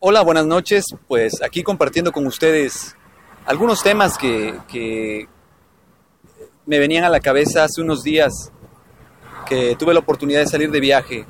Hola, buenas noches. Pues aquí compartiendo con ustedes algunos temas que, que me venían a la cabeza hace unos días que tuve la oportunidad de salir de viaje.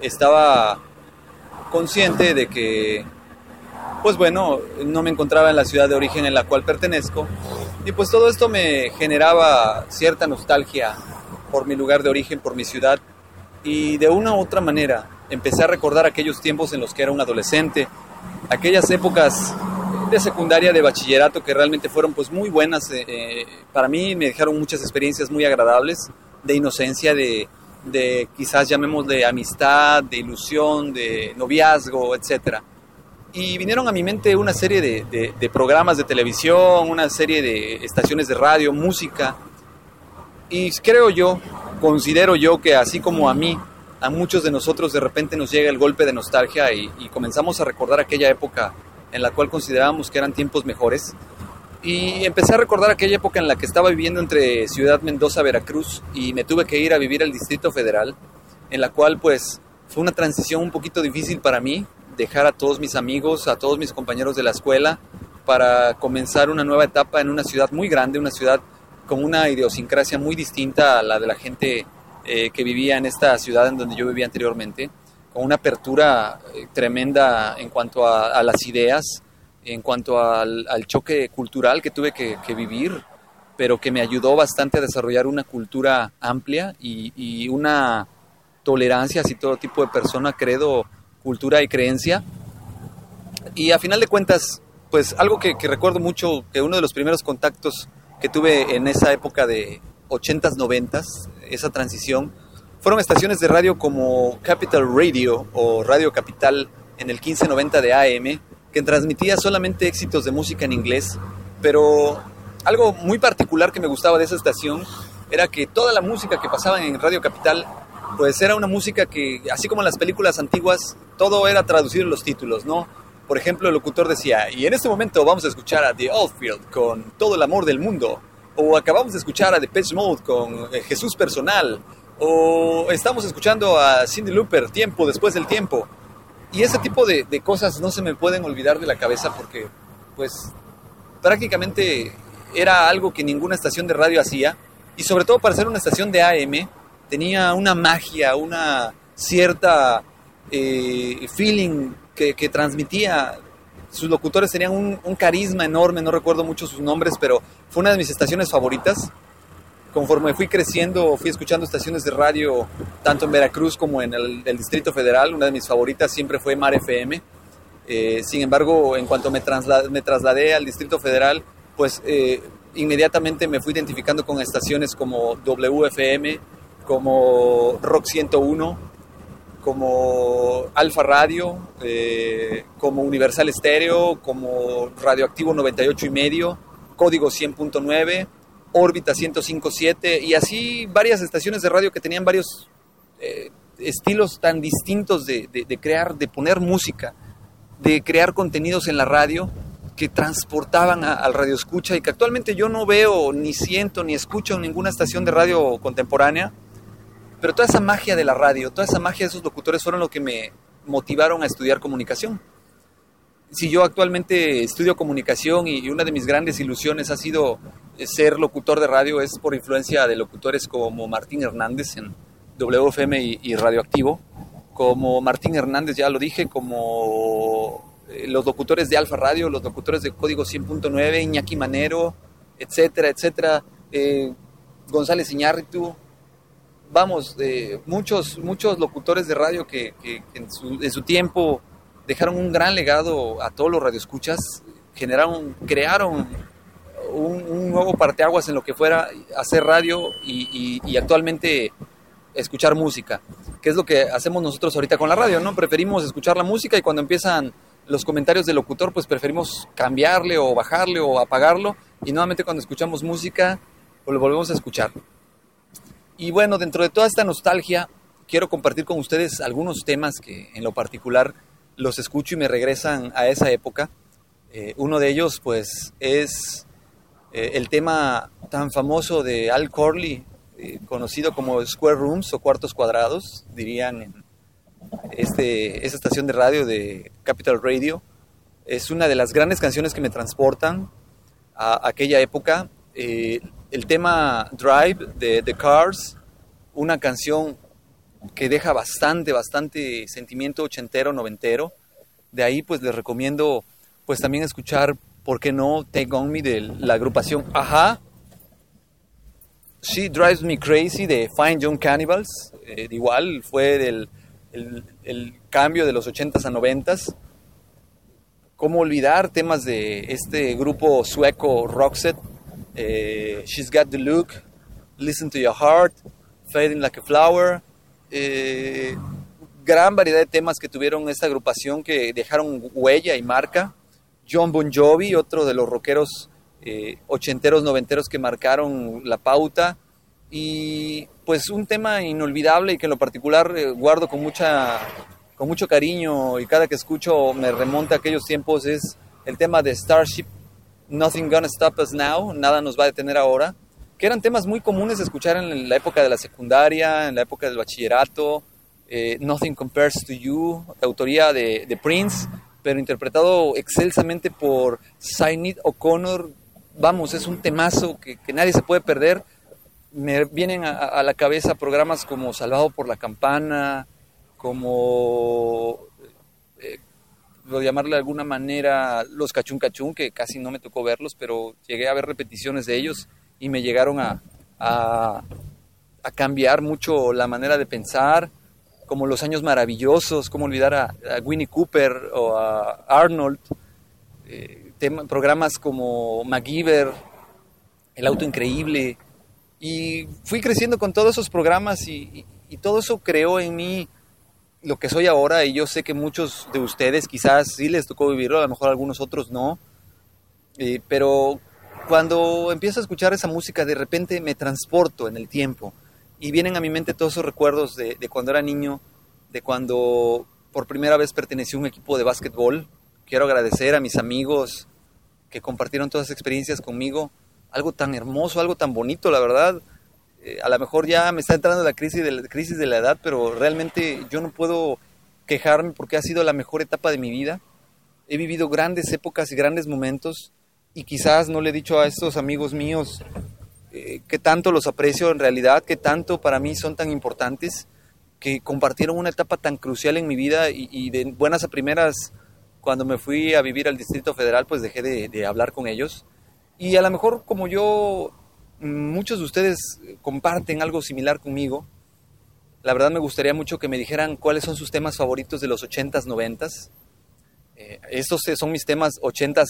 Estaba consciente de que, pues bueno, no me encontraba en la ciudad de origen en la cual pertenezco y pues todo esto me generaba cierta nostalgia por mi lugar de origen, por mi ciudad y de una u otra manera empecé a recordar aquellos tiempos en los que era un adolescente, aquellas épocas de secundaria, de bachillerato que realmente fueron pues muy buenas. Eh, eh, para mí me dejaron muchas experiencias muy agradables, de inocencia, de, de quizás de amistad, de ilusión, de noviazgo, etc. Y vinieron a mi mente una serie de, de programas de televisión, una serie de estaciones de radio, música. Y creo yo considero yo que así como a mí, a muchos de nosotros de repente nos llega el golpe de nostalgia y, comenzamos a recordar aquella época en la cual considerábamos que eran tiempos mejores. Y empecé a recordar aquella época en la que estaba viviendo entre Ciudad Mendoza, Veracruz, y me tuve que ir a vivir al Distrito Federal, en la cual pues fue una transición un poquito difícil para mí, dejar a todos mis amigos, a todos mis compañeros de la escuela, para comenzar una nueva etapa en una ciudad muy grande, una ciudad con una idiosincrasia muy distinta a la de la gente eh, que vivía en esta ciudad en donde yo vivía anteriormente, con una apertura eh, tremenda en cuanto a, las ideas, en cuanto al, choque cultural que tuve que, vivir, pero que me ayudó bastante a desarrollar una cultura amplia y, una tolerancia hacia todo tipo de persona, credo, cultura y creencia. Y a final de cuentas, pues algo que, que recuerdo mucho, que uno de los primeros contactos que tuve en esa época de 80s, 90s, esa transición, fueron estaciones de radio como Capital Radio o Radio Capital en el 1590 de AM, que transmitía solamente éxitos de música en inglés, pero algo muy particular que me gustaba de esa estación era que toda la música que pasaba en Radio Capital, pues era una música que, así como en las películas antiguas, todo era traducido en los títulos, ¿no? Por ejemplo, el locutor decía, y en este momento vamos a escuchar a The Oldfield con todo el amor del mundo. O acabamos de escuchar a The Pitch Mode con eh, Jesús Personal. O estamos escuchando a Cindy Looper, Tiempo después del tiempo. Y ese tipo de, cosas no se me pueden olvidar de la cabeza porque, pues, prácticamente era algo que ninguna estación de radio hacía. Y sobre todo para ser una estación de AM, tenía una magia, una cierta eh, feeling que, transmitía. Sus locutores tenían un, carisma enorme, no recuerdo mucho sus nombres, pero fue una de mis estaciones favoritas. Conforme fui creciendo, fui escuchando estaciones de radio, tanto en Veracruz como en el, Distrito Federal. Una de mis favoritas siempre fue Mar FM. Eh, sin embargo, en cuanto me, me, trasladé al Distrito Federal, pues eh, inmediatamente me fui identificando con estaciones como WFM, como Rock 101, como Alfa Radio, eh, como Universal Stereo, como Radioactivo 98 y medio, Código 100.9, Órbita 105.7 y así varias estaciones de radio que tenían varios eh, estilos tan distintos de, crear, de poner música, de crear contenidos en la radio que transportaban al radio escucha y que actualmente yo no veo, ni siento, ni escucho en ninguna estación de radio contemporánea pero toda esa magia de la radio, toda esa magia de esos locutores fueron lo que me motivaron a estudiar comunicación. Si yo actualmente estudio comunicación y una de mis grandes ilusiones ha sido ser locutor de radio es por influencia de locutores como Martín Hernández en WFM y, Radioactivo, como Martín Hernández, ya lo dije, como eh, los locutores de Alfa Radio, los locutores de Código 100.9, Iñaki Manero, etcétera, etcétera, eh, González Iñárritu, vamos, eh, muchos, muchos locutores de radio que, en, su, tiempo dejaron un gran legado a todos los radioescuchas, generaron, crearon un, nuevo parteaguas en lo que fuera hacer radio y, actualmente escuchar música, que es lo que hacemos nosotros ahorita con la radio, ¿no? Preferimos escuchar la música y cuando empiezan los comentarios del locutor, pues preferimos cambiarle o bajarle o apagarlo y nuevamente cuando escuchamos música, pues lo volvemos a escuchar. Y bueno, dentro de toda esta nostalgia, quiero compartir con ustedes algunos temas que en lo particular los escucho y me regresan a esa época. Eh, uno de ellos, pues, es eh, el tema tan famoso de Al Corley, eh, conocido como Square Rooms o Cuartos Cuadrados, dirían en este, esta estación de radio de Capital Radio. Es una de las grandes canciones que me transportan a aquella época. El tema Drive de The Cars, una canción que deja bastante, bastante sentimiento ochentero, noventero. De ahí pues les recomiendo pues también escuchar ¿por qué no? Take On Me de la agrupación Aja. She Drives Me Crazy de Fine Young Cannibals. Eh, igual fue del el, cambio de los 80s a 90s. ¿Cómo olvidar temas de este grupo sueco Roxette? Eh, She's Got the Look, Listen to Your Heart, Fading Like a Flower. Eh, gran variedad de temas que tuvieron esta agrupación que dejaron huella y marca. John Bon Jovi, otro de los rockeros eh, ochenteros, noventeros que marcaron la pauta. Y pues un tema inolvidable y que en lo particular eh, guardo con, mucha, con mucho cariño y cada que escucho me remonta a aquellos tiempos es el tema de Starship, Nothing Gonna Stop Us Now, Nada nos va a detener ahora, que eran temas muy comunes de escuchar en la época de la secundaria, en la época del bachillerato, eh, Nothing Compares to You, autoría de, de Prince, pero interpretado excelsamente por Sinead O'Connor. Vamos, es un temazo que, nadie se puede perder. Me vienen a, la cabeza programas como Salvado por la Campana, como, eh, llamarle de alguna manera, Los Cachún que casi no me tocó verlos, pero llegué a ver repeticiones de ellos y me llegaron a, a cambiar mucho la manera de pensar como Los Años Maravillosos, cómo olvidar a, Winnie Cooper o a Arnold, eh, programas como MacGyver, El Auto Increíble, y fui creciendo con todos esos programas y, todo eso creó en mí lo que soy ahora y yo sé que muchos de ustedes quizás sí les tocó vivirlo, a lo mejor algunos otros no, eh, pero cuando empiezo a escuchar esa música de repente me transporto en el tiempo y vienen a mi mente todos esos recuerdos de, cuando era niño, de cuando por primera vez pertenecí a un equipo de básquetbol. Quiero agradecer a mis amigos que compartieron todas esas experiencias conmigo. Algo tan hermoso, algo tan bonito, la verdad. Eh, a lo mejor ya me está entrando la crisis, de la crisis de la edad, pero realmente yo no puedo quejarme porque ha sido la mejor etapa de mi vida. He vivido grandes épocas y grandes momentos y quizás no le he dicho a estos amigos míos eh, que tanto los aprecio en realidad, que tanto para mí son tan importantes, que compartieron una etapa tan crucial en mi vida y, de buenas a primeras, cuando me fui a vivir al Distrito Federal, pues dejé de, hablar con ellos. Y a lo mejor como yo, muchos de ustedes comparten algo similar conmigo, la verdad me gustaría mucho que me dijeran cuáles son sus temas favoritos de los 80s, 90s. Eh, estos son mis temas 80s,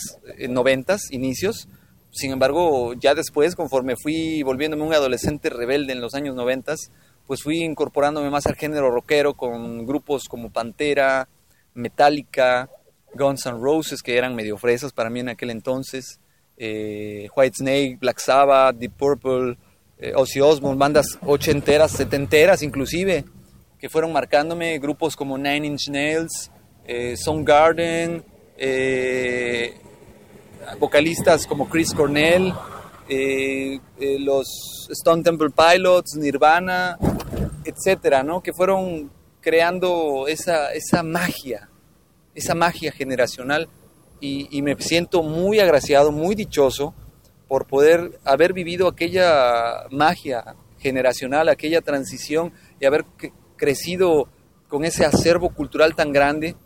90s, eh, inicios. Sin embargo, ya después, conforme fui volviéndome un adolescente rebelde en los años 90, pues fui incorporándome más al género rockero con grupos como Pantera, Metallica, Guns N' Roses, que eran medio fresas para mí en aquel entonces, eh, White Snake, Black Sabbath, Deep Purple, eh, Ozzy Osbourne, bandas ochenteras, setenteras inclusive, que fueron marcándome, grupos como Nine Inch Nails, eh, Soundgarden, eh, vocalistas como Chris Cornell, eh, los Stone Temple Pilots, Nirvana, etcétera, ¿no? Que fueron creando esa, esa magia, esa magia generacional y, me siento muy agraciado, muy dichoso por poder haber vivido aquella magia generacional, aquella transición y haber crecido con ese acervo cultural tan grande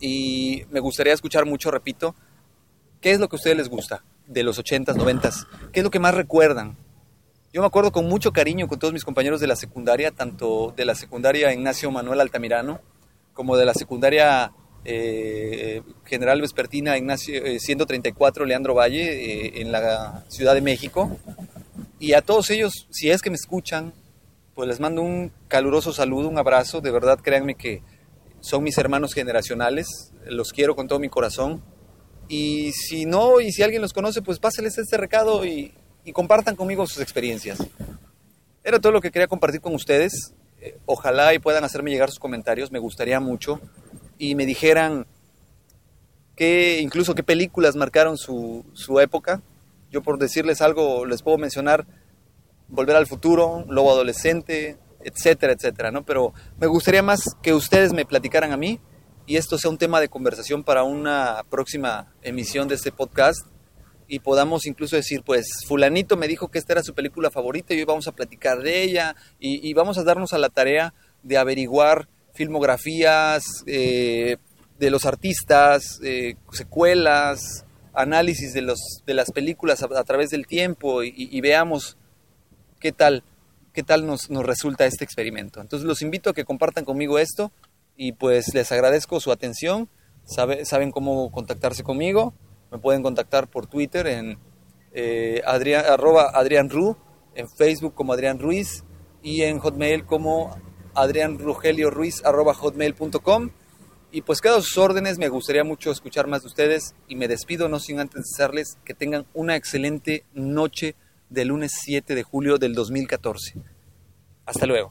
y me gustaría escuchar mucho, repito, ¿qué es lo que a ustedes les gusta de los 80s, 90s? ¿Qué es lo que más recuerdan? Yo me acuerdo con mucho cariño con todos mis compañeros de la secundaria, tanto de la secundaria Ignacio Manuel Altamirano como de la secundaria eh, General Vespertina Ignacio 134 eh, Leandro Valle eh, en la Ciudad de México. Y a todos ellos, si es que me escuchan, pues les mando un caluroso saludo, un abrazo. De verdad, créanme que son mis hermanos generacionales, los quiero con todo mi corazón. Y si no, y si alguien los conoce, pues pásenles este recado y, compartan conmigo sus experiencias. Era todo lo que quería compartir con ustedes. Ojalá y puedan hacerme llegar sus comentarios, me gustaría mucho. Y me dijeran que incluso qué películas marcaron su, su época. Yo por decirles algo les puedo mencionar Volver al Futuro, Lobo Adolescente, etcétera, etcétera, ¿no? Pero me gustaría más que ustedes me platicaran a mí y esto sea un tema de conversación para una próxima emisión de este podcast y podamos incluso decir, pues fulanito me dijo que esta era su película favorita y hoy vamos a platicar de ella y, vamos a darnos a la tarea de averiguar filmografías eh, de los artistas, eh, secuelas, análisis de, los, de las películas a, través del tiempo y veamos qué tal qué tal nos, nos resulta este experimento. Entonces los invito a que compartan conmigo esto y pues les agradezco su atención. saben cómo contactarse conmigo. Me pueden contactar por Twitter en eh, arroba Adrián Ru, en Facebook como Adrián Ruiz y en Hotmail como Hotmail.com. Y pues quedo a sus órdenes, me gustaría mucho escuchar más de ustedes y me despido no sin antes desearles que tengan una excelente noche del lunes 7 de julio del 2014. Hasta luego.